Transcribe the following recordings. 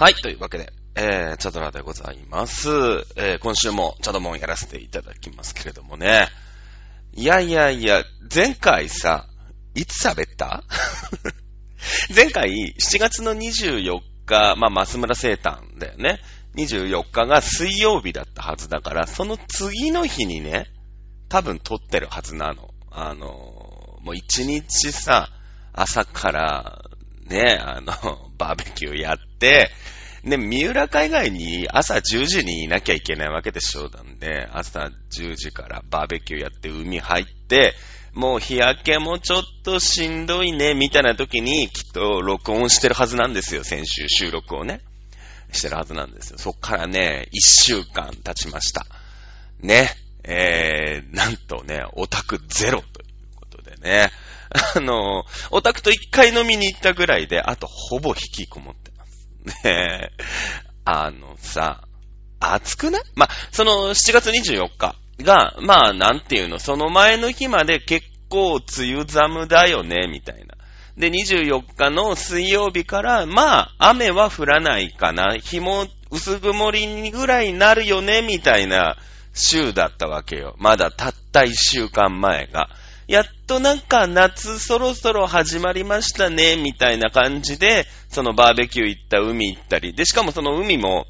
はい、というわけで、えー、チャドラでございます。えー、今週もチャドモンやらせていただきますけれどもね。いやいやいや、前回さ、いつ喋った？前回、7月の24日、まあ、増村生誕だよね。24日が水曜日だったはずだから、その次の日にね、多分撮ってるはずなの。あのー、もう一日さ、朝から、ね、あの、バーベキューやって、で、三浦海外に朝10時にいなきゃいけないわけでしょうなんで、朝10時からバーベキューやって海入って、もう日焼けもちょっとしんどいね、みたいな時にきっと録音してるはずなんですよ、先週収録をね。してるはずなんですよ。そっからね、1週間経ちました。ね。えー、なんとね、オタクゼロということでね。あの、オタクと一回飲みに行ったぐらいで、あとほぼ引きこもってます。ねえあのさ、暑くない？ま、その7月24日が、まあ、なんていうの、その前の日まで結構梅雨寒だよね、みたいな。で、24日の水曜日から、まあ、雨は降らないかな。日も薄曇りぐらいになるよね、みたいな週だったわけよ。まだたった1週間前が。やっとなんか夏そろそろ始まりましたね、みたいな感じで、そのバーベキュー行った海行ったり、で、しかもその海も、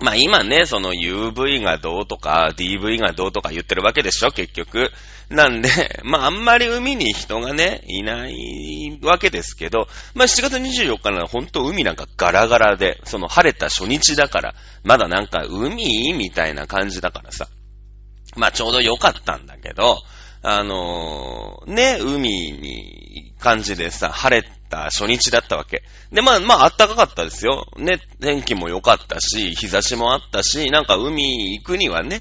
まあ今ね、その UV がどうとか DV がどうとか言ってるわけでしょ、結局。なんで、まああんまり海に人がね、いないわけですけど、まあ7月24日なら本当海なんかガラガラで、その晴れた初日だから、まだなんか海？みたいな感じだからさ。まあちょうど良かったんだけど、あのーね、海に感じでさ、晴れた初日だったわけ。で、まあ、まあ、暖かかったですよ。ね、天気も良かったし、日差しもあったし、なんか海行くにはね。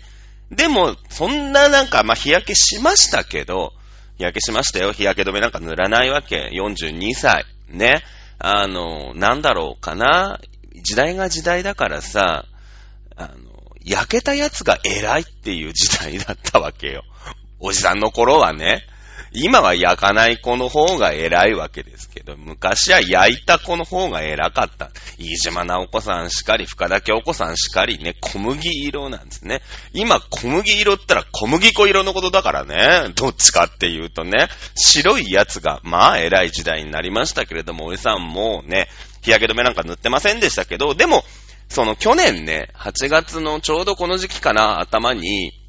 でも、そんななんか、まあ、日焼けしましたけど、日焼けしましたよ。日焼け止めなんか塗らないわけ。42歳。ね。あの、なんだろうかな。時代が時代だからさ、あの、焼けたやつが偉いっていう時代だったわけよ。おじさんの頃はね、今は焼かない子の方が偉いわけですけど、昔は焼いた子の方が偉かった。飯島直子さんしかり、深田京子さんしかりね、小麦色なんですね。今、小麦色って言ったら小麦粉色のことだからね。どっちかっていうとね、白いやつが、まあ偉い時代になりましたけれども、おじさんもうね、日焼け止めなんか塗ってませんでしたけど、でも、その去年ね、8月のちょうどこの時期かな、頭に、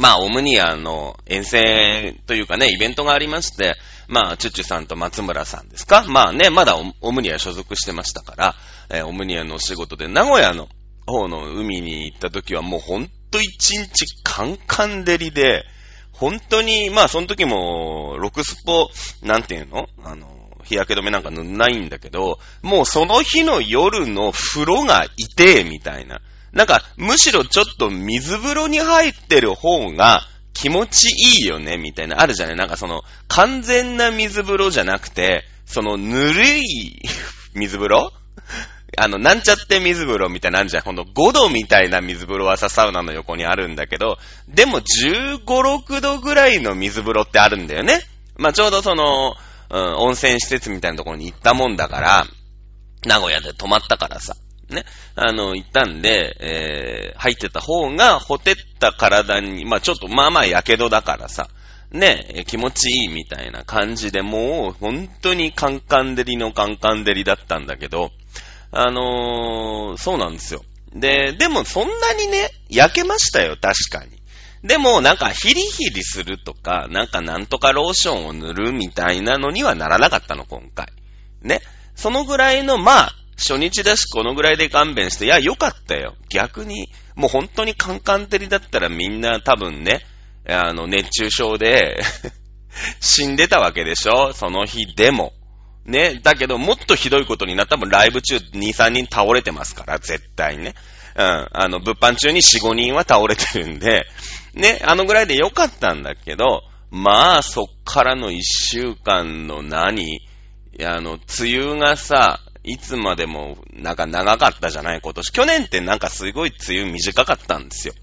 まあ、オムニアの遠征というかね、イベントがありまして、まあ、チュッチュさんと松村さんですか？まあね、まだオムニア所属してましたから、えーオムニアのお仕事で名古屋の方の海に行った時はもうほんと一日カンカン照りで、本当に、まあその時も、ロクスポ、なんていうの？あの、日焼け止めなんか塗んないんだけど、もうその日の夜の風呂が痛えみたいな。なんか、むしろちょっと水風呂に入ってる方が気持ちいいよね、みたいな。あるじゃない？なんかその、完全な水風呂じゃなくて、その、ぬるい 水風呂？あの、なんちゃって水風呂みたいなのあるじゃん。ほんと5度みたいな水風呂はさ、サウナの横にあるんだけど、でも15、6度ぐらいの水風呂ってあるんだよね。まあ、ちょうどその、うん、温泉施設みたいなところに行ったもんだから、名古屋で泊まったからさ。ね。あの、行ったんで、えー、入ってた方が、ほてった体に、まあちょっと、まあまあ、やけどだからさ、ね、気持ちいいみたいな感じで、もう、本当にカンカン照りのカンカン照りだったんだけど、あのーそうなんですよ。で、でもそんなにね、焼けましたよ、確かに。でも、なんか、ヒリヒリするとか、なんか、なんとかローションを塗るみたいなのにはならなかったの、今回。ね。そのぐらいの、まあ、初日だし、このぐらいで勘弁して、いや、よかったよ。逆に、もう本当にカンカン照りだったらみんな多分ね、あの、熱中症で、死んでたわけでしょ？その日でも。ね。だけど、もっとひどいことになった。多分ライブ中2、3人倒れてますから、絶対ね。うん。あの、物販中に4、5人は倒れてるんで、ね。あのぐらいでよかったんだけど、まあ、そっからの1週間の何？あの、梅雨がさ、いつまでも、なんか長かったじゃない今年。去年ってなんかすごい梅雨短かったんですよ。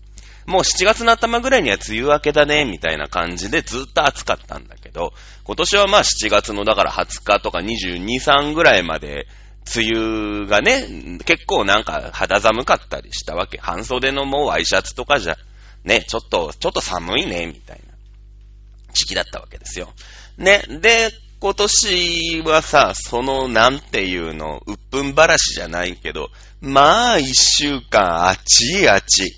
もう7月の頭ぐらいには梅雨明けだね、みたいな感じでずっと暑かったんだけど、今年はまあ7月のだから20日とか22、3ぐらいまで梅雨がね、結構なんか肌寒かったりしたわけ。半袖のもうワイシャツとかじゃ、ね、ちょっと、ちょっと寒いね、みたいな時期だったわけですよ。ね、で、今年はさ、その、なんていうの、うっぷんばらしじゃないけど、まあ、一週間、あちいあち。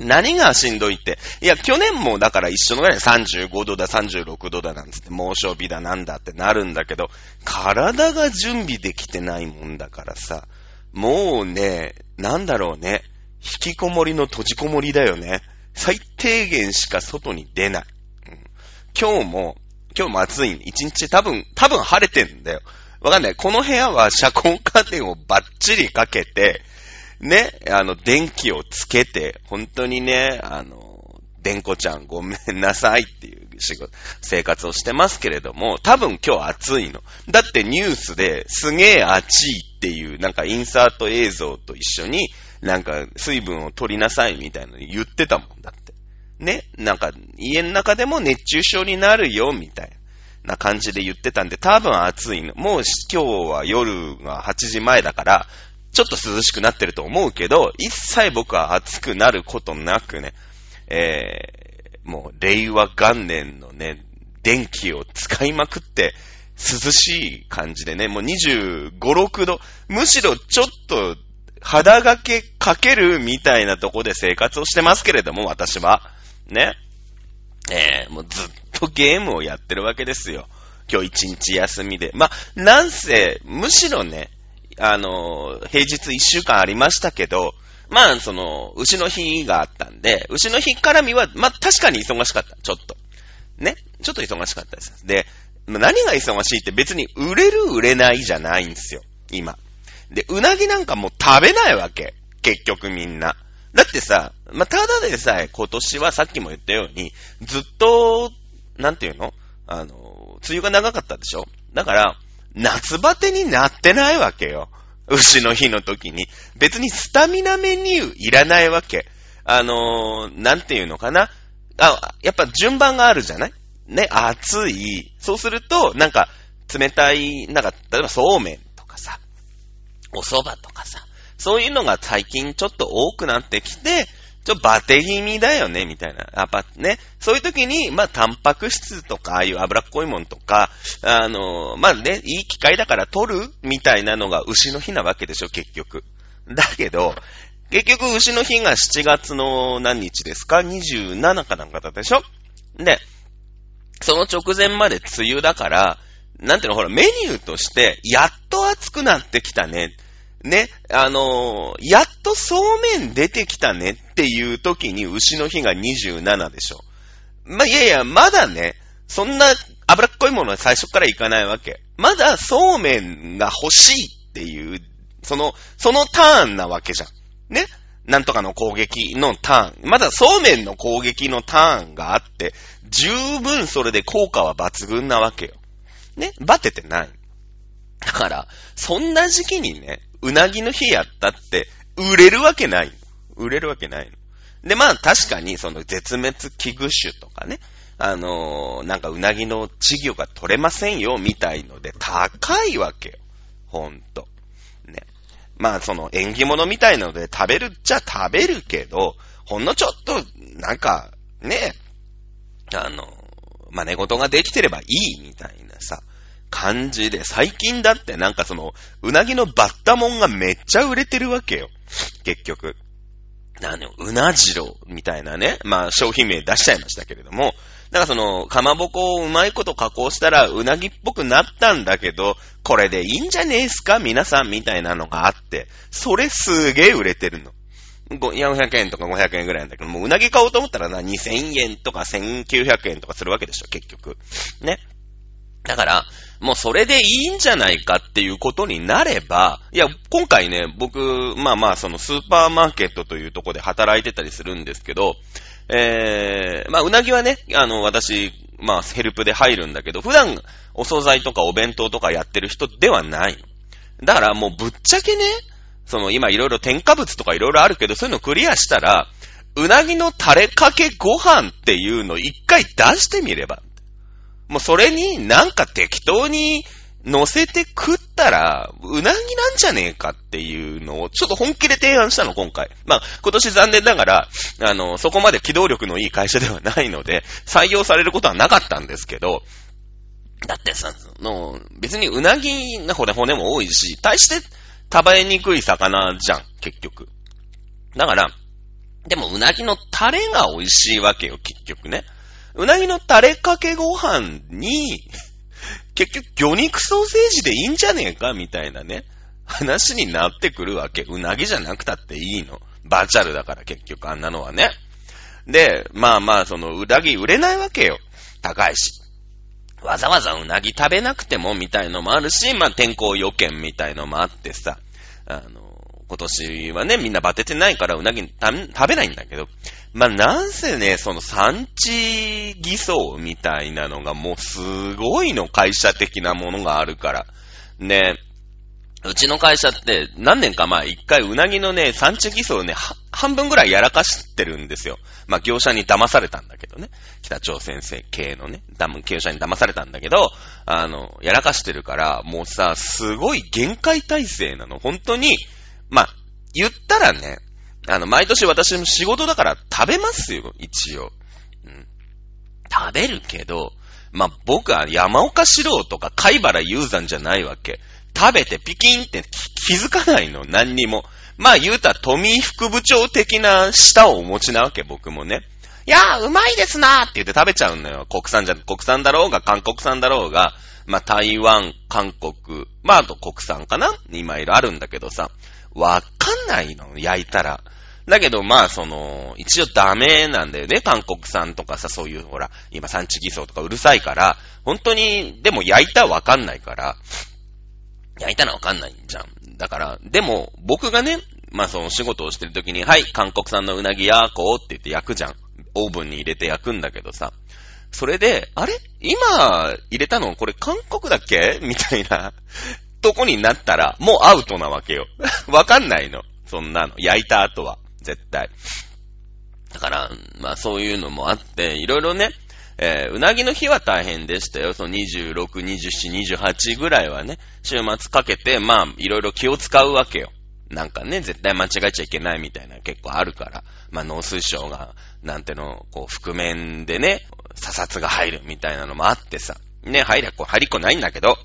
何がしんどいって？いや、去年もだから一緒のぐらい35度だ、36度だなんつって猛暑日だなんだってなるんだけど、体が準備できてないもんだからさ、もうね、なんだろうね、引きこもりの閉じこもりだよね。最低限しか外に出ない。うん、今日も、今日も暑い。一日多分、多分晴れてんだよ。わかんない。この部屋は遮光カーテンをバッチリかけて、ね、あの、電気をつけて、本当にね、あの、でんこちゃんごめんなさいっていう仕事、生活をしてますけれども、多分今日暑いの。だってニュースですげえ暑いっていう、なんかインサート映像と一緒に、なんか水分を取りなさいみたいなの言ってたもんだ。ね、なんか家の中でも熱中症になるよみたいな感じで言ってたんで、多分暑いの。もう今日は夜が8時前だから、ちょっと涼しくなってると思うけど、一切僕は暑くなることなくね、えー、もう令和元年のね、電気を使いまくって、涼しい感じでね、もう25、6度、むしろちょっと肌がけかけるみたいなとこで生活をしてますけれども、私は。ね。えー、もうずっとゲームをやってるわけですよ。今日一日休みで。まあ、なんせ、むしろね、あの、平日一週間ありましたけど、まあ、その、牛の日があったんで、牛の日絡みは、まあ、確かに忙しかった。ちょっと。ね。ちょっと忙しかったです。で、何が忙しいって別に売れる売れないじゃないんですよ。今。で、うなぎなんかもう食べないわけ。結局みんな。だってさ、まあ、ただでさえ今年はさっきも言ったように、ずっと、なんていうの？あの、梅雨が長かったでしょ？だから、夏バテになってないわけよ。牛の日の時に。別にスタミナメニューいらないわけ。あの、なんていうのかな？あ、やっぱ順番があるじゃない？ね、暑い。そうすると、なんか、冷たい、なんか、例えばそうめんとかさ、お蕎麦とかさ、そういうのが最近ちょっと多くなってきて、ちょバテ気味だよね、みたいな。やっぱね、そういう時に、まあ、タンパク質とか、ああいう脂っこいもんとか、あの、まあね、いい機会だから取るみたいなのが牛の日なわけでしょ、結局。だけど、結局牛の日が7月の何日ですか ?27 かなんかだったでしょ？で、その直前まで梅雨だから、なんていうの、ほら、メニューとして、やっと暑くなってきたね。ね、あのー、やっとそうめん出てきたねっていう時に牛の日が27でしょ。ま、いやいや、まだね、そんな脂っこいものは最初からいかないわけ。まだそうめんが欲しいっていう、その、そのターンなわけじゃん。ね？なんとかの攻撃のターン。まだそうめんの攻撃のターンがあって、十分それで効果は抜群なわけよ。ね？バテてない。だから、そんな時期にね、うなぎの日やったって、売れるわけない。売れるわけないの。で、まあ確かにその絶滅危惧種とかね、あのー、なんかうなぎの稚魚が取れませんよ、みたいので、高いわけよ。ほんと。ね。まあその縁起物みたいなので食べるっちゃ食べるけど、ほんのちょっと、なんか、ね、あの、真似事ができてればいいみたいなさ、感じで、最近だってなんかその、うなぎのバッタモンがめっちゃ売れてるわけよ。結局。なの、うなじろうみたいなね、まあ商品名出しちゃいましたけれども、だからその、かまぼこをうまいこと加工したら、うなぎっぽくなったんだけど、これでいいんじゃねえすか？皆さんみたいなのがあって、それすげえ売れてるの。400円とか500円ぐらいなんだけど、もううなぎ買おうと思ったらな、2000円とか1900円とかするわけでしょ、結局。ね。だから、もうそれでいいんじゃないかっていうことになれば、いや、今回ね、僕、まあまあ、そのスーパーマーケットというとこで働いてたりするんですけど、えー、まあ、うなぎはね、あの、私、まあ、ヘルプで入るんだけど、普段、お惣菜とかお弁当とかやってる人ではない。だからもうぶっちゃけね、その今いろいろ添加物とかいろいろあるけど、そういうのクリアしたら、うなぎのタレかけご飯っていうのを一回出してみれば。もうそれになんか適当に、乗せて食ったら、うなぎなんじゃねえかっていうのを、ちょっと本気で提案したの、今回。まあ、今年残念ながら、あの、そこまで機動力のいい会社ではないので、採用されることはなかったんですけど、だってさ、の、別にうなぎの骨骨も多いし、対して食べにくい魚じゃん、結局。だから、でもうなぎのタレが美味しいわけよ、結局ね。うなぎのタレかけご飯に、結局魚肉ソーセージでいいんじゃねえかみたいなね、話になってくるわけ。うなぎじゃなくたっていいの。バーチャルだから結局あんなのはね。で、まあまあ、そのうなぎ売れないわけよ。高いし。わざわざうなぎ食べなくてもみたいのもあるし、まあ天候予見みたいのもあってさ、あの、今年はね、みんなバテてないからうなぎ食べないんだけど、まあ、なんせね、その産地偽装みたいなのがもうすごいの会社的なものがあるから。ね、うちの会社って何年か前一回うなぎのね、産地偽装ね、半分ぐらいやらかしてるんですよ。まあ、業者に騙されたんだけどね。北朝鮮系のね、多分業者に騙されたんだけど、あの、やらかしてるから、もうさ、すごい限界体制なの。本当に、まあ、言ったらね、あの、毎年私も仕事だから食べますよ、一応。うん。食べるけど、まあ、僕は山岡四郎とか貝原雄山じゃないわけ。食べてピキンって気づかないの、何にも。まあ言うたら富副部長的な舌をお持ちなわけ、僕もね。いやー、うまいですなーって言って食べちゃうのよ。国産じゃ、国産だろうが、韓国産だろうが、まあ台湾、韓国、まああと国産かな？今いろあるんだけどさ。わかんないの、焼いたら。だけど、まあ、その、一応ダメなんだよね。韓国産とかさ、そういう、ほら、今産地偽装とかうるさいから、本当に、でも焼いたらわかんないから、焼いたらわかんないんじゃん。だから、でも、僕がね、まあその仕事をしてる時に、はい、韓国産のうなぎやこうって言って焼くじゃん。オーブンに入れて焼くんだけどさ。それで、あれ？今入れたの？これ韓国だっけ？みたいなとこになったら、もうアウトなわけよ。わかんないの。そんなの。焼いた後は。絶対。だから、まあそういうのもあって、いろいろね、えー、うなぎの日は大変でしたよ。その26、27、28ぐらいはね、週末かけて、まあ、いろいろ気を使うわけよ。なんかね、絶対間違えちゃいけないみたいな結構あるから。まあ、農水省が、なんての、こう、覆面でね、査察が入るみたいなのもあってさ。ね、入りゃこう、入りっこないんだけど、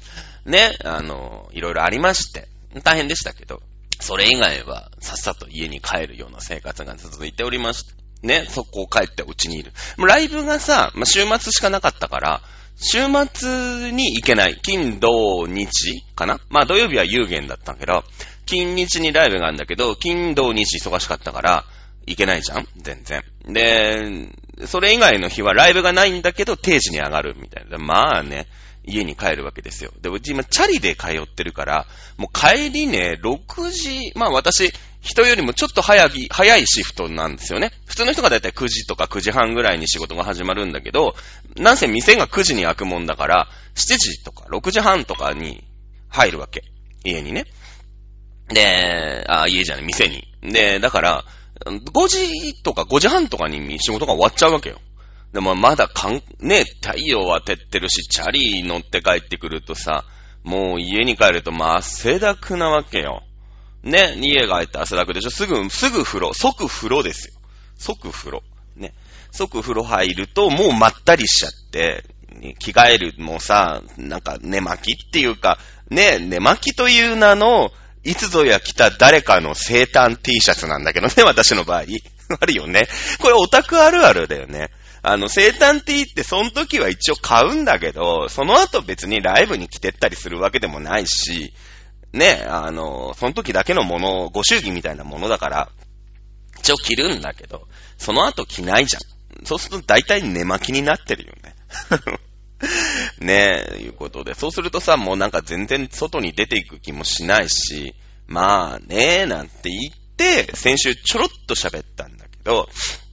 ね、あの、いろいろありまして、大変でしたけど、それ以外はさっさと家に帰るような生活が続いておりまして、ね、そこを帰ってうちにいる。ライブがさ、まあ、週末しかなかったから、週末に行けない。金、土、日かな？まあ土曜日は有限だったんだけど、金日にライブがあるんだけど、金、土、日忙しかったから、行けないじゃん？全然。で、それ以外の日はライブがないんだけど、定時に上がるみたいな。まあね、家に帰るわけですよ。で、うち今、チャリで通ってるから、もう帰りね、6時、まあ私、人よりもちょっと早い、早いシフトなんですよね。普通の人がだいたい9時とか9時半ぐらいに仕事が始まるんだけど、なんせ店が9時に開くもんだから、7時とか6時半とかに入るわけ。家にね。で、あ、家じゃない、店に。で、だから、5時とか5時半とかに仕事が終わっちゃうわけよ。でもまだかん、ね、太陽は照ってるし、チャリ乗って帰ってくるとさ、もう家に帰るとまあ汗だくなわけよ。ね、家帰って汗だくでしょすぐ、すぐ風呂、即風呂ですよ。即風呂。ね。即風呂入るともうまったりしちゃって、着替えるもさ、なんか寝巻きっていうか、ね、寝巻きという名の、いつぞや着た誰かの生誕 T シャツなんだけどね、私の場合。あるよね。これオタクあるあるだよね。あの、生誕 T ってその時は一応買うんだけど、その後別にライブに来てったりするわけでもないし、ね、あの、その時だけのもの、ご祝儀みたいなものだから、一応着るんだけど、その後着ないじゃん。そうすると大体寝巻きになってるよね。ねえ、いうことで。そうするとさ、もうなんか全然外に出ていく気もしないし、まあねえ、なんて言って、先週ちょろっと喋ったんだけど、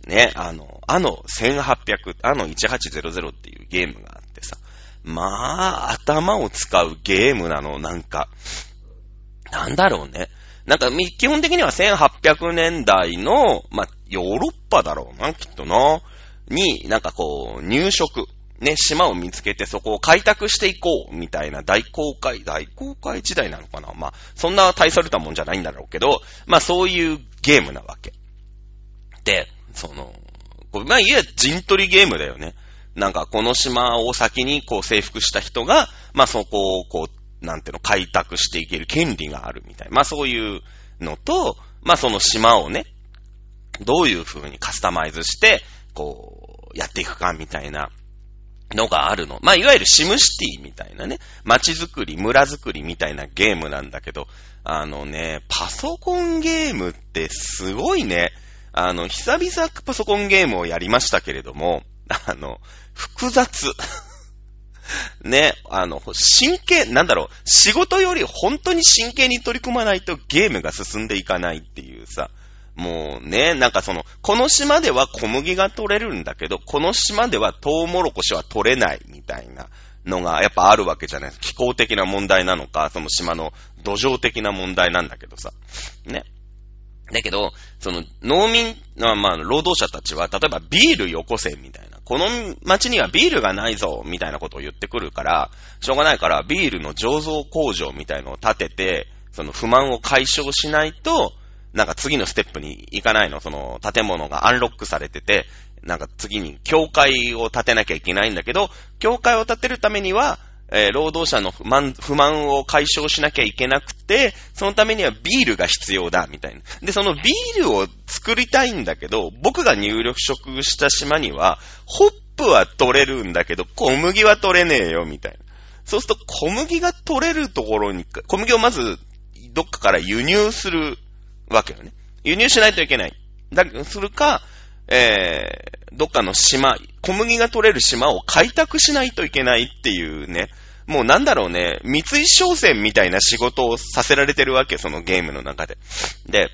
ね、あの、あの1800、あの1800っていうゲームがあってさ、まあ、頭を使うゲームなの、なんか、なんだろうね。なんか、基本的には1800年代の、まあ、ヨーロッパだろうな、きっとな。に、なんかこう、入植。ね、島を見つけてそこを開拓していこう、みたいな大公開、大公開時代なのかなまあ、そんな大それたもんじゃないんだろうけど、まあそういうゲームなわけ。で、その、まあいわゆる陣取りゲームだよね。なんかこの島を先にこう征服した人が、まあそこをこう、なんていうの、開拓していける権利があるみたいな。まあそういうのと、まあその島をね、どういう風にカスタマイズして、こう、やっていくかみたいなのがあるの。まあ、いわゆるシムシティみたいなね、街づくり、村づくりみたいなゲームなんだけど、あのね、パソコンゲームってすごいね、あの、久々パソコンゲームをやりましたけれども、あの、複雑。ね、あの、真剣、なんだろう、仕事より本当に真剣に取り組まないとゲームが進んでいかないっていうさ、もうね、なんかその、この島では小麦が取れるんだけど、この島ではトウモロコシは取れないみたいなのがやっぱあるわけじゃない。気候的な問題なのか、その島の土壌的な問題なんだけどさ。ね。だけど、その農民、まあ、労働者たちは、例えばビールよこせみたいな。この町にはビールがないぞみたいなことを言ってくるから、しょうがないからビールの醸造工場みたいのを建てて、その不満を解消しないと、なんか次のステップに行かないの。その建物がアンロックされてて、なんか次に教会を建てなきゃいけないんだけど、教会を建てるためには、えー、労働者の不満、不満を解消しなきゃいけなくて、そのためにはビールが必要だ、みたいな。で、そのビールを作りたいんだけど、僕が入力食した島には、ホップは取れるんだけど、小麦は取れねえよ、みたいな。そうすると小麦が取れるところに、小麦をまず、どっかから輸入するわけよね。輸入しないといけない。だ、するか、えー、どっかの島、小麦が取れる島を開拓しないといけないっていうね、もうなんだろうね、三井商船みたいな仕事をさせられてるわけ、そのゲームの中で。で、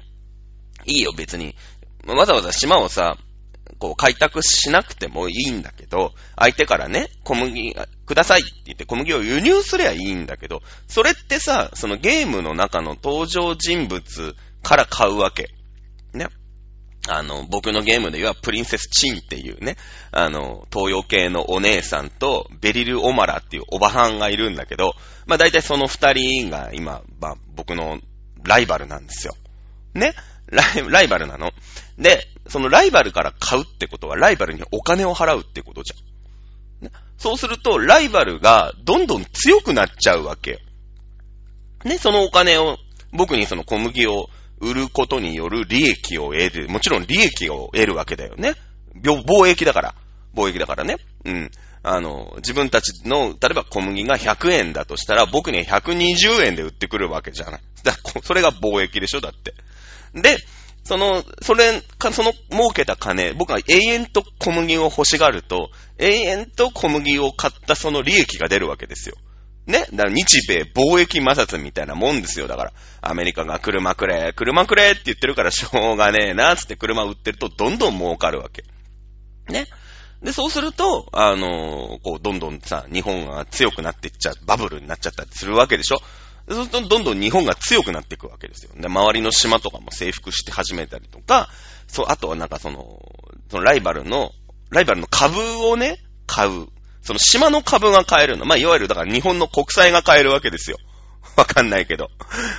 いいよ、別に。わざわざ島をさ、こう開拓しなくてもいいんだけど、相手からね、小麦くださいって言って小麦を輸入すりゃいいんだけど、それってさ、そのゲームの中の登場人物から買うわけ。ね。あの、僕のゲームではプリンセスチンっていうね、あの、東洋系のお姉さんとベリル・オマラっていうおばはんがいるんだけど、まあ大体その二人が今、まあ僕のライバルなんですよ。ね？ライライバルなの？で、そのライバルから買うってことはライバルにお金を払うってことじゃん。ね、そうすると、ライバルがどんどん強くなっちゃうわけよ。ね、そのお金を、僕にその小麦を売ることによる利益を得る。もちろん利益を得るわけだよね。貿易だから。貿易だからね。うん。あの、自分たちの、例えば小麦が100円だとしたら、僕に120円で売ってくるわけじゃない。だそれが貿易でしょだって。で、その、それ、か、その儲けた金、僕は永遠と小麦を欲しがると、永遠と小麦を買ったその利益が出るわけですよ。ね。だから日米貿易摩擦みたいなもんですよ。だから、アメリカが車くれ、車くれって言ってるからしょうがねえな、つって車売ってるとどんどん儲かるわけ。ね。で、そうすると、あのー、こう、どんどんさ、日本が強くなってっちゃう、バブルになっちゃったりするわけでしょそうすると、どんどん日本が強くなっていくわけですよ。で、周りの島とかも征服して始めたりとか、そう、あとはなんかその、そのライバルの、ライバルの株をね、買う。その島の株が買えるの。まあ、いわゆるだから日本の国債が買えるわけですよ。わかんないけど。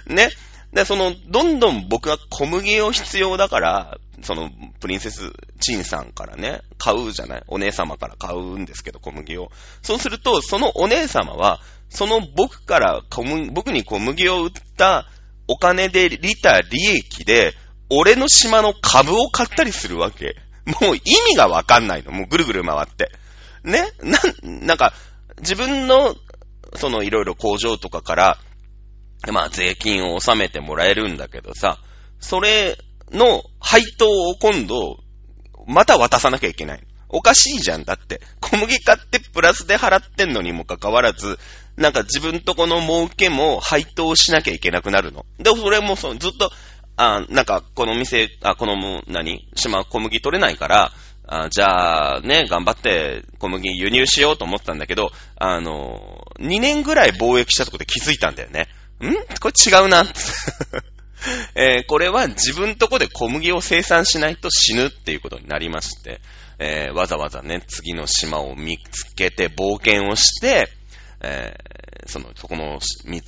ね。で、その、どんどん僕が小麦を必要だから、その、プリンセスチンさんからね、買うじゃない？お姉様から買うんですけど、小麦を。そうすると、そのお姉様は、その僕から小麦、僕に小麦を売ったお金で利た利益で、俺の島の株を買ったりするわけ。もう意味がわかんないの。もうぐるぐる回って。ねな、なんか、自分の、そのいろいろ工場とかから、まあ税金を納めてもらえるんだけどさ、それの配当を今度、また渡さなきゃいけない。おかしいじゃん。だって、小麦買ってプラスで払ってんのにもかかわらず、なんか自分とこの儲けも配当しなきゃいけなくなるの。で、それもそう、ずっと、あなんか、この店、あ、この、何？島小麦取れないから、あじゃあ、ね、頑張って小麦輸入しようと思ったんだけど、あの、2年ぐらい貿易したとこで気づいたんだよね。ん？これ違うな。えー、これは自分とこで小麦を生産しないと死ぬっていうことになりまして、えー、わざわざね、次の島を見つけて冒険をして、えー、その、そこの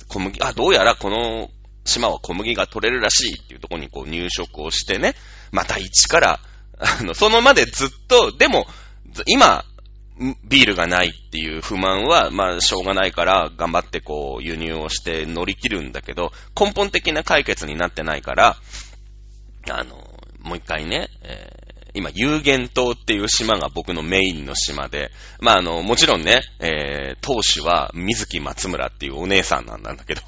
小麦、あ、どうやらこの島は小麦が取れるらしいっていうところにこう入植をしてね、また一から、あの、そのまでずっと、でも、今、ビールがないっていう不満は、まあ、しょうがないから、頑張ってこう、輸入をして乗り切るんだけど、根本的な解決になってないから、あの、もう一回ね、えー、今、有限島っていう島が僕のメインの島で、まあ、あの、もちろんね、えー、当主は水木松村っていうお姉さんなんだけど、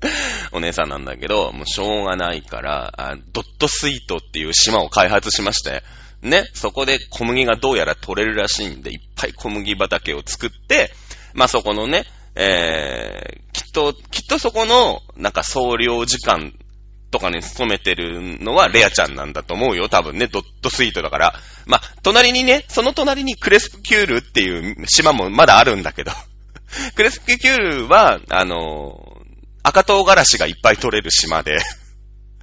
お姉さんなんだけど、もうしょうがないから、ドットスイートっていう島を開発しまして、ね、そこで小麦がどうやら取れるらしいんで、いっぱい小麦畑を作って、まあ、そこのね、えー、きっと、きっとそこの、なんか総領時間とかに勤めてるのはレアちゃんなんだと思うよ、多分ね、ドットスイートだから。まあ、隣にね、その隣にクレスプキュールっていう島もまだあるんだけど、クレスプキュールは、あの、赤唐辛子がいっぱい取れる島で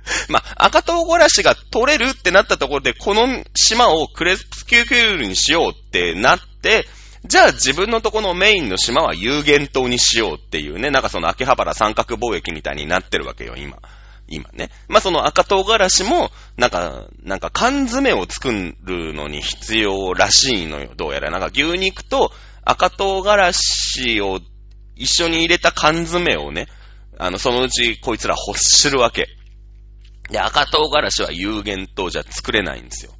まあ、赤唐辛子が取れるってなったところで、この島をクレスキューキュールにしようってなって、じゃあ自分のとこのメインの島は有限島にしようっていうね、なんかその秋葉原三角貿易みたいになってるわけよ、今。今ね。まあ、その赤唐辛子も、なんか、なんか缶詰を作るのに必要らしいのよ、どうやら。なんか牛肉と赤唐辛子を一緒に入れた缶詰をね、あの、そのうちこいつら欲するわけ。で、赤唐辛子は有限糖じゃ作れないんですよ。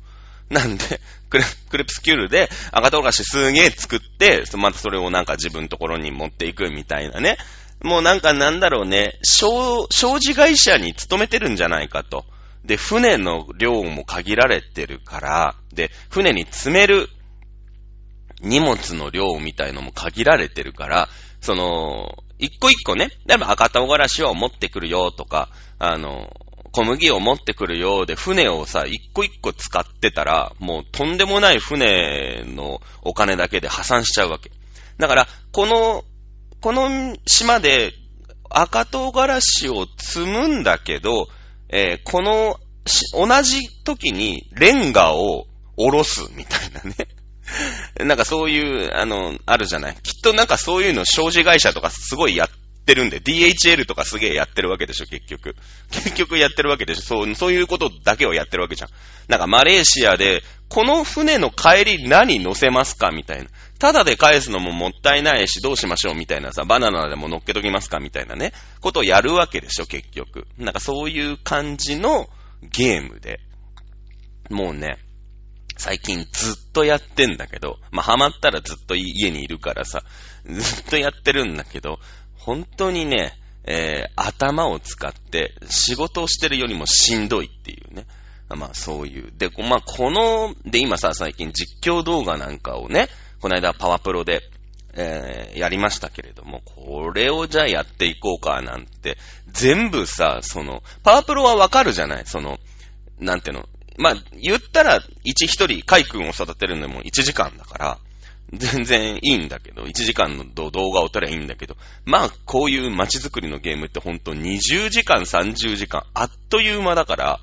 なんで、クレクレプスキュールで赤唐辛子すげえ作って、またそれをなんか自分のところに持っていくみたいなね。もうなんかなんだろうね、商、商事会社に勤めてるんじゃないかと。で、船の量も限られてるから、で、船に積める荷物の量みたいのも限られてるから、その、一個一個ね、例えば赤唐辛子を持ってくるよとか、あの、小麦を持ってくるようで、船をさ、一個一個使ってたら、もうとんでもない船のお金だけで破産しちゃうわけ。だから、この、この島で赤唐辛子を積むんだけど、えー、この、同じ時にレンガを下ろすみたいなね。なんかそういう、あの、あるじゃない？きっとなんかそういうの商事会社とかすごいやっってるんで、DHL とかすげえやってるわけでしょ、結局。結局やってるわけでしょ。そう、そういうことだけをやってるわけじゃん。なんかマレーシアで、この船の帰り何乗せますかみたいな。ただで返すのももったいないし、どうしましょうみたいなさ、バナナでも乗っけときますかみたいなね、ことをやるわけでしょ、結局。なんかそういう感じのゲームで。もうね、最近ずっとやってんだけど、まあ、ハマったらずっと家にいるからさ、ずっとやってるんだけど、本当にね、えー、頭を使って仕事をしてるよりもしんどいっていうね。まあそういう。で、まあこの、で今さ、最近実況動画なんかをね、この間パワプロで、えー、やりましたけれども、これをじゃあやっていこうかなんて、全部さ、その、パワプロはわかるじゃないその、なんていうの？まあ、言ったら、一一人、カイ君を育てるのも1時間だから、全然いいんだけど、1時間の動画を撮りゃいいんだけど、まあ、こういう街づくりのゲームってほんと20時間、30時間、あっという間だから、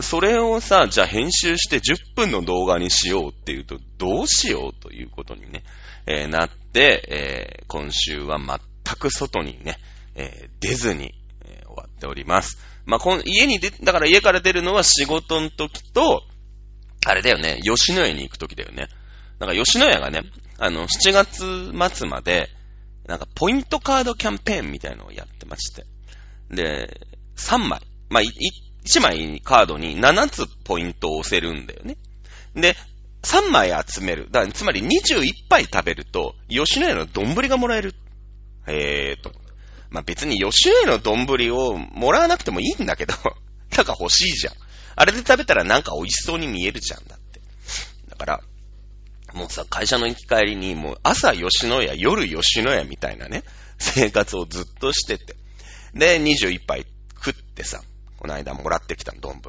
それをさ、じゃあ編集して10分の動画にしようっていうと、どうしようということにね、えー、なって、えー、今週は全く外にね、えー、出ずに、え終わっております。まあ、この家に出、だから家から出るのは仕事の時と、あれだよね、吉野家に行く時だよね。なんか吉野家がね、あの、7月末まで、なんかポイントカードキャンペーンみたいのをやってまして。で、3枚。まあ、1枚カードに7つポイントを押せるんだよね。で、3枚集める。だつまり21杯食べると、吉野家の丼がもらえる。えーと。まあ、別に吉野家の丼をもらわなくてもいいんだけど、なんか欲しいじゃん。あれで食べたらなんか美味しそうに見えるじゃんだって。だから、もうさ、会社の行き帰りに、もう朝吉野家、夜吉野家みたいなね、生活をずっとしてて。で、21杯食ってさ、この間もらってきた丼を。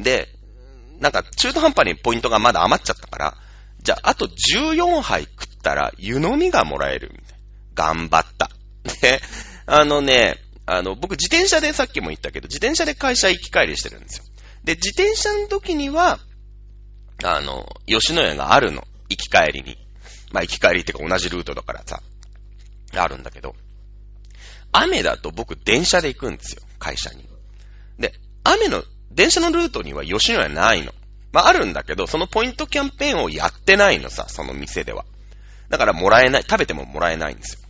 で、なんか中途半端にポイントがまだ余っちゃったから、じゃあ、あと14杯食ったら湯飲みがもらえるみたい。頑張った。で、あのね、あの、僕自転車でさっきも言ったけど、自転車で会社行き帰りしてるんですよ。で、自転車の時には、あの、吉野家があるの。行き帰りに。まあ、行き帰りってか同じルートだからさ、あるんだけど、雨だと僕電車で行くんですよ、会社に。で、雨の、電車のルートには吉野家ないの。まあ、あるんだけど、そのポイントキャンペーンをやってないのさ、その店では。だからもらえない、食べてももらえないんですよ。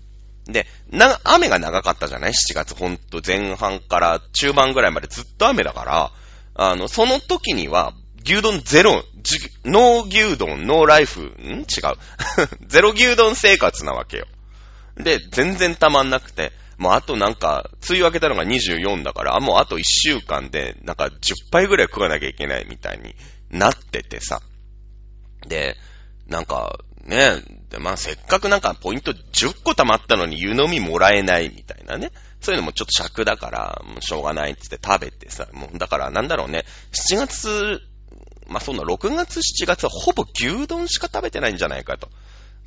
で、な、雨が長かったじゃない ?7 月ほんと前半から中盤ぐらいまでずっと雨だから、あの、その時には、牛丼ゼロ、じノー牛丼、ノーライフ、ん？違う。ゼロ牛丼生活なわけよ。で、全然たまんなくて、もうあとなんか、梅雨明けたのが24だから、もうあと1週間で、なんか10杯ぐらい食わなきゃいけないみたいになっててさ。で、なんか、ね、まあせっかくなんかポイント10個溜まったのに湯飲みもらえないみたいなね。そういうのもちょっと尺だから、もうしょうがないって言って食べてさ、もうだからなんだろうね、7月、まあそんな6月7月はほぼ牛丼しか食べてないんじゃないかと。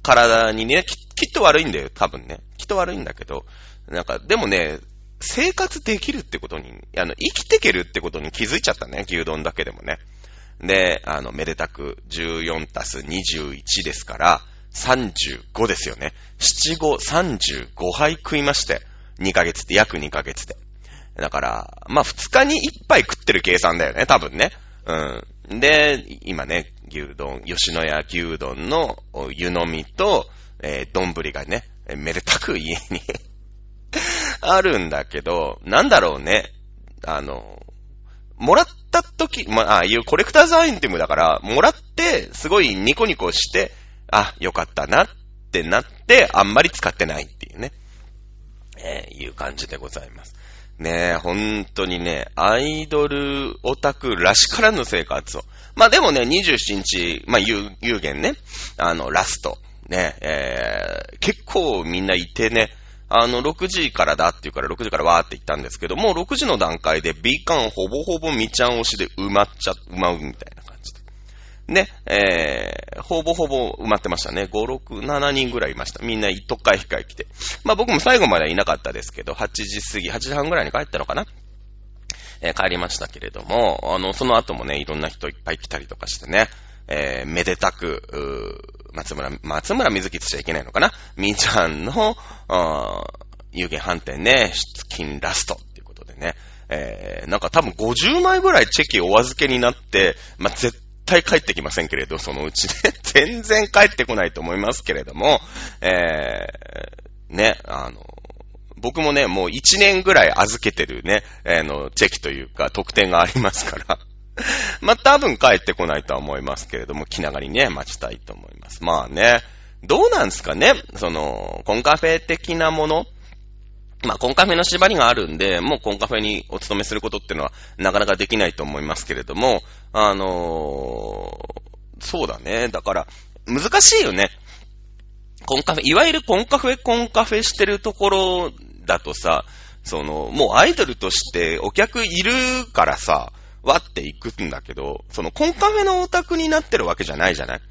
体にね、ききっと悪いんだよ、多分ね。きっと悪いんだけど、なんか、でもね、生活できるってことに、あの、生きてけるってことに気づいちゃったね、牛丼だけでもね。で、あの、めでたく14たす21ですから、35ですよね。七五35杯食いまして、2ヶ月で、約2ヶ月で。だから、まあ、2日に1杯食ってる計算だよね、多分ね。うん。で、今ね、牛丼、吉野家牛丼の湯飲みと、えー、丼がね、めでたく家に あるんだけど、なんだろうね。あの、もらった時、まあ、ああいうコレクターズアイテムだから、もらって、すごいニコニコして、あ、よかったなってなって、あんまり使ってないっていうね。えー、いう感じでございます。ねえ、本当にね、アイドルオタクらしからぬ生活を。まあでもね、27日、まあ有有限ね、あの、ラスト、ね、えー、結構みんないてね、あの、6時からだって言うから6時からわーって言ったんですけども、6時の段階で B 館ほぼほぼみちゃん押しで埋まっちゃ、埋まうみたいな感。ね、えー、ほぼほぼ埋まってましたね。5、6、7人ぐらいいました。みんな、特会控え来て。まあ僕も最後まではいなかったですけど、8時過ぎ、8時半ぐらいに帰ったのかなえー、帰りましたけれども、あの、その後もね、いろんな人いっぱい来たりとかしてね、えー、めでたく、松村、松村水木としちゃいけないのかなみーちゃんの、有限反転ね、出勤ラストっていうことでね、えー、なんか多分50枚ぐらいチェキお預けになって、まあ、絶対帰ってきませんけれど、そのうちね、全然帰ってこないと思いますけれども、えー、ね、あの、僕もね、もう1年ぐらい預けてるね、あ、えの、チェキというか、特典がありますから。まあ、多分帰ってこないとは思いますけれども、気長にね、待ちたいと思います。まあね、どうなんすかね。その、コンカフェ的なものまあ、コンカフェの縛りがあるんで、もうコンカフェにお勤めすることってのはなかなかできないと思いますけれども、あのー、そうだね。だから、難しいよね。コンカフェ、いわゆるコンカフェ、コンカフェしてるところだとさ、その、もうアイドルとしてお客いるからさ、わって行くんだけど、そのコンカフェのオタクになってるわけじゃないじゃない？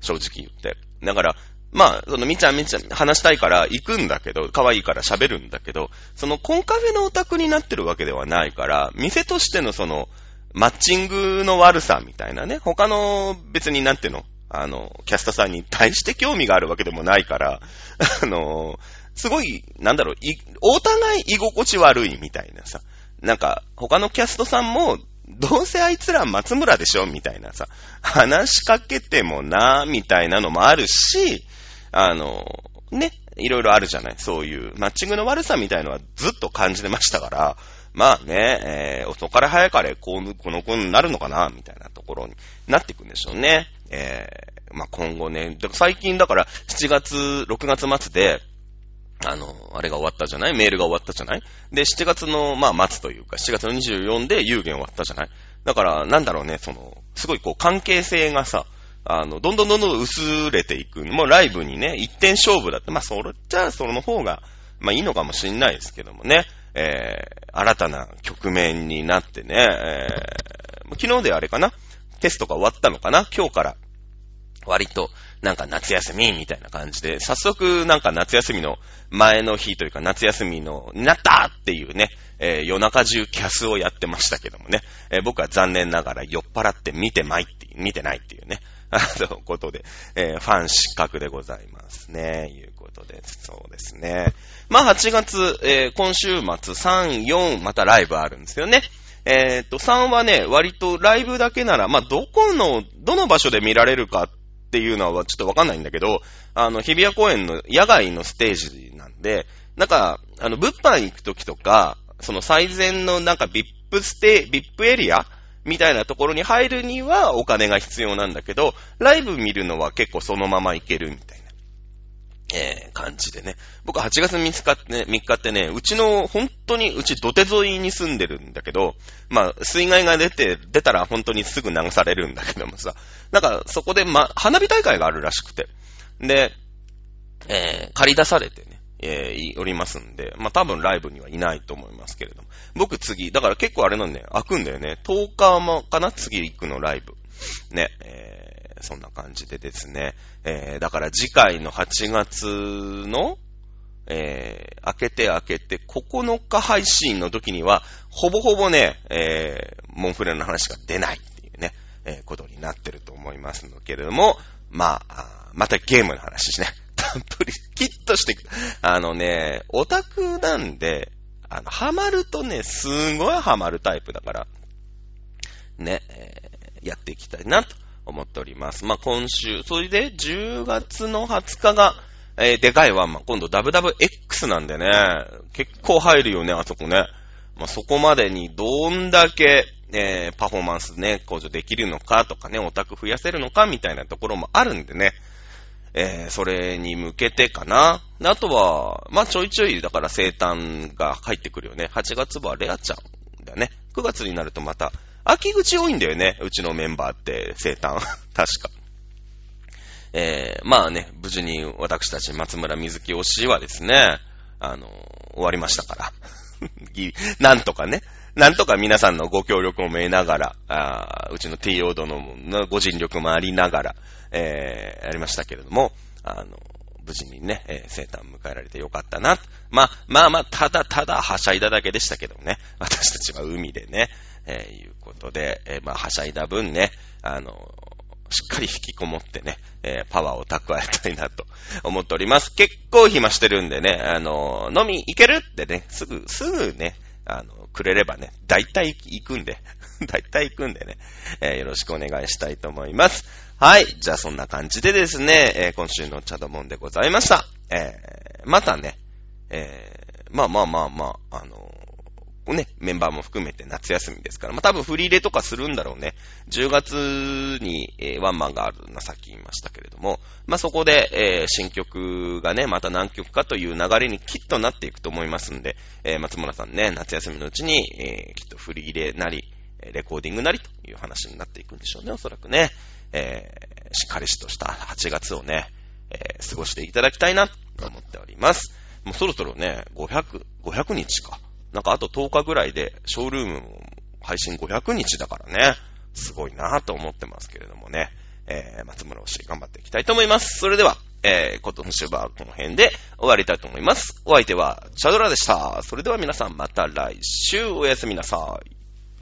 正直言って。だから、まあ、そのみちゃんみちゃん話したいから行くんだけど、可愛いから喋るんだけど、そのコンカフェのオタクになってるわけではないから、店としてのその、マッチングの悪さみたいなね、他の別になんていうのあの、キャスターさんに対して興味があるわけでもないから、あの、すごい、なんだろう、い、お互い居心地悪いみたいなさ、なんか、他のキャストさんも、どうせあいつら松村でしょみたいなさ、話しかけてもな、みたいなのもあるし、あの、ね、いろいろあるじゃない。そういうマッチングの悪さみたいのはずっと感じてましたから、まあね、えー、遅かれ早かれ、こう、この子になるのかなみたいなところになっていくんでしょうね。えー、まあ今後ね、最近だから7月、6月末で、あの、あれが終わったじゃない？メールが終わったじゃない？で、7月の、まあ、末というか、7月の24で有限終わったじゃない？だから、なんだろうね、その、すごいこう、関係性がさ、あの、どんどんどんどん薄れていく。もうライブにね、一点勝負だって、まあ、それじゃあ、その方が、まあ、いいのかもしんないですけどもね、えー、新たな局面になってね、えー、昨日であれかな。テストが終わったのかな。今日から、割と、なんか夏休みみたいな感じで、早速なんか夏休みの前の日というか夏休みの、になったっていうね、えー、夜中中キャスをやってましたけどもね、えー、僕は残念ながら酔っ払って見てないって、見てないっていうね、あのことで、えー、ファン失格でございますね、いうことで、そうですね。まあ8月、えー、今週末3、4、またライブあるんですよね。えー、っと、3はね、割とライブだけなら、まあ、どこの、どの場所で見られるかっていうのはちょっとわかんないんだけど、あの、日比谷公園の野外のステージなんで、なんか、あの、物販行くときとか、その最善のなんか VIP ステ、VIP エリアみたいなところに入るにはお金が必要なんだけど、ライブ見るのは結構そのまま行けるみたいな。えー、感じでね。僕8月3日ってね、3日ってね、うちの、本当に、うち土手沿いに住んでるんだけど、まあ、水害が出て、出たら本当にすぐ流されるんだけどもさ、なんかそこでま、花火大会があるらしくて。で、えー、借り出されて、えー、おりますんで、まあ、多分ライブにはいないと思いますけれども。僕次、だから結構あれなんだよ、開くんだよね。10日もかな？次行くのライブ。ね、えーそんな感じでですね。えー、だから次回の8月の、えー、開けて開けて9日配信の時には、ほぼほぼね、えー、モンフレの話が出ないっていうね、えー、ことになってると思いますのけれども、まあ、またゲームの話ですね。たっぷり、キッとして。あのね、オタクなんで、あの、ハマるとね、すんごいハマるタイプだから、ね、えー、やっていきたいなと思っております。まあ、今週、それで10月の20日が、えー、でかいワンマン、今度 WWX なんでね、結構入るよね、あそこね。まあ、そこまでにどんだけ、えー、パフォーマンスね、向上できるのかとかね、オタク増やせるのかみたいなところもあるんでね、えー、それに向けてかな。あとは、まあ、ちょいちょい、だから生誕が入ってくるよね。8月はレアちゃんだね。9月になるとまた、秋口多いんだよね、うちのメンバーって生誕。確か。えー、まあね、無事に私たち松村水木推しはですね、あの、終わりましたから。なんとかね、なんとか皆さんのご協力を得ながら、あうちの T オードのご尽力もありながら、えー、やりましたけれども、あの、無事にね、えー、生誕迎えられてよかったな。まあ、まあまあ、ただただはしゃいだだけでしたけどね。私たちは海でね、えー、いうことで、えー、まあ、はしゃいだ分ね、あのしっかり引きこもってね、えー、パワーを蓄えたいなと思っております。結構暇してるんでね、あの飲み行けるってね、すぐ、すぐね、あの、くれればね、大体行くんで、大体行くんでね、えー、よろしくお願いしたいと思います。はい。じゃあそんな感じでですね、えー、今週のチャドモンでございました。えー、またね、えー、まあまあまあまあ、あのね、メンバーも含めて夏休みですから、まあ、多分振り入れとかするんだろうね。10月に、えー、ワンマンがあるのさっき言いましたけれども、まあ、そこで、えー、新曲がね、また何曲かという流れにきっとなっていくと思いますんで、えー、松村さんね、夏休みのうちに、えきっと振り入れなり、レコーディングなりという話になっていくんでしょうね、おそらくね。えしっかりしとした8月をね、え過ごしていただきたいなと思っております。もうそろそろね、500、500日か。なんかあと10日ぐらいで、ショールームも配信500日だからね、すごいなぁと思ってますけれどもね、えー、松村推し頑張っていきたいと思います。それでは、えー、今年はこの辺で終わりたいと思います。お相手は、チャドラでした。それでは皆さんまた来週おやすみなさい。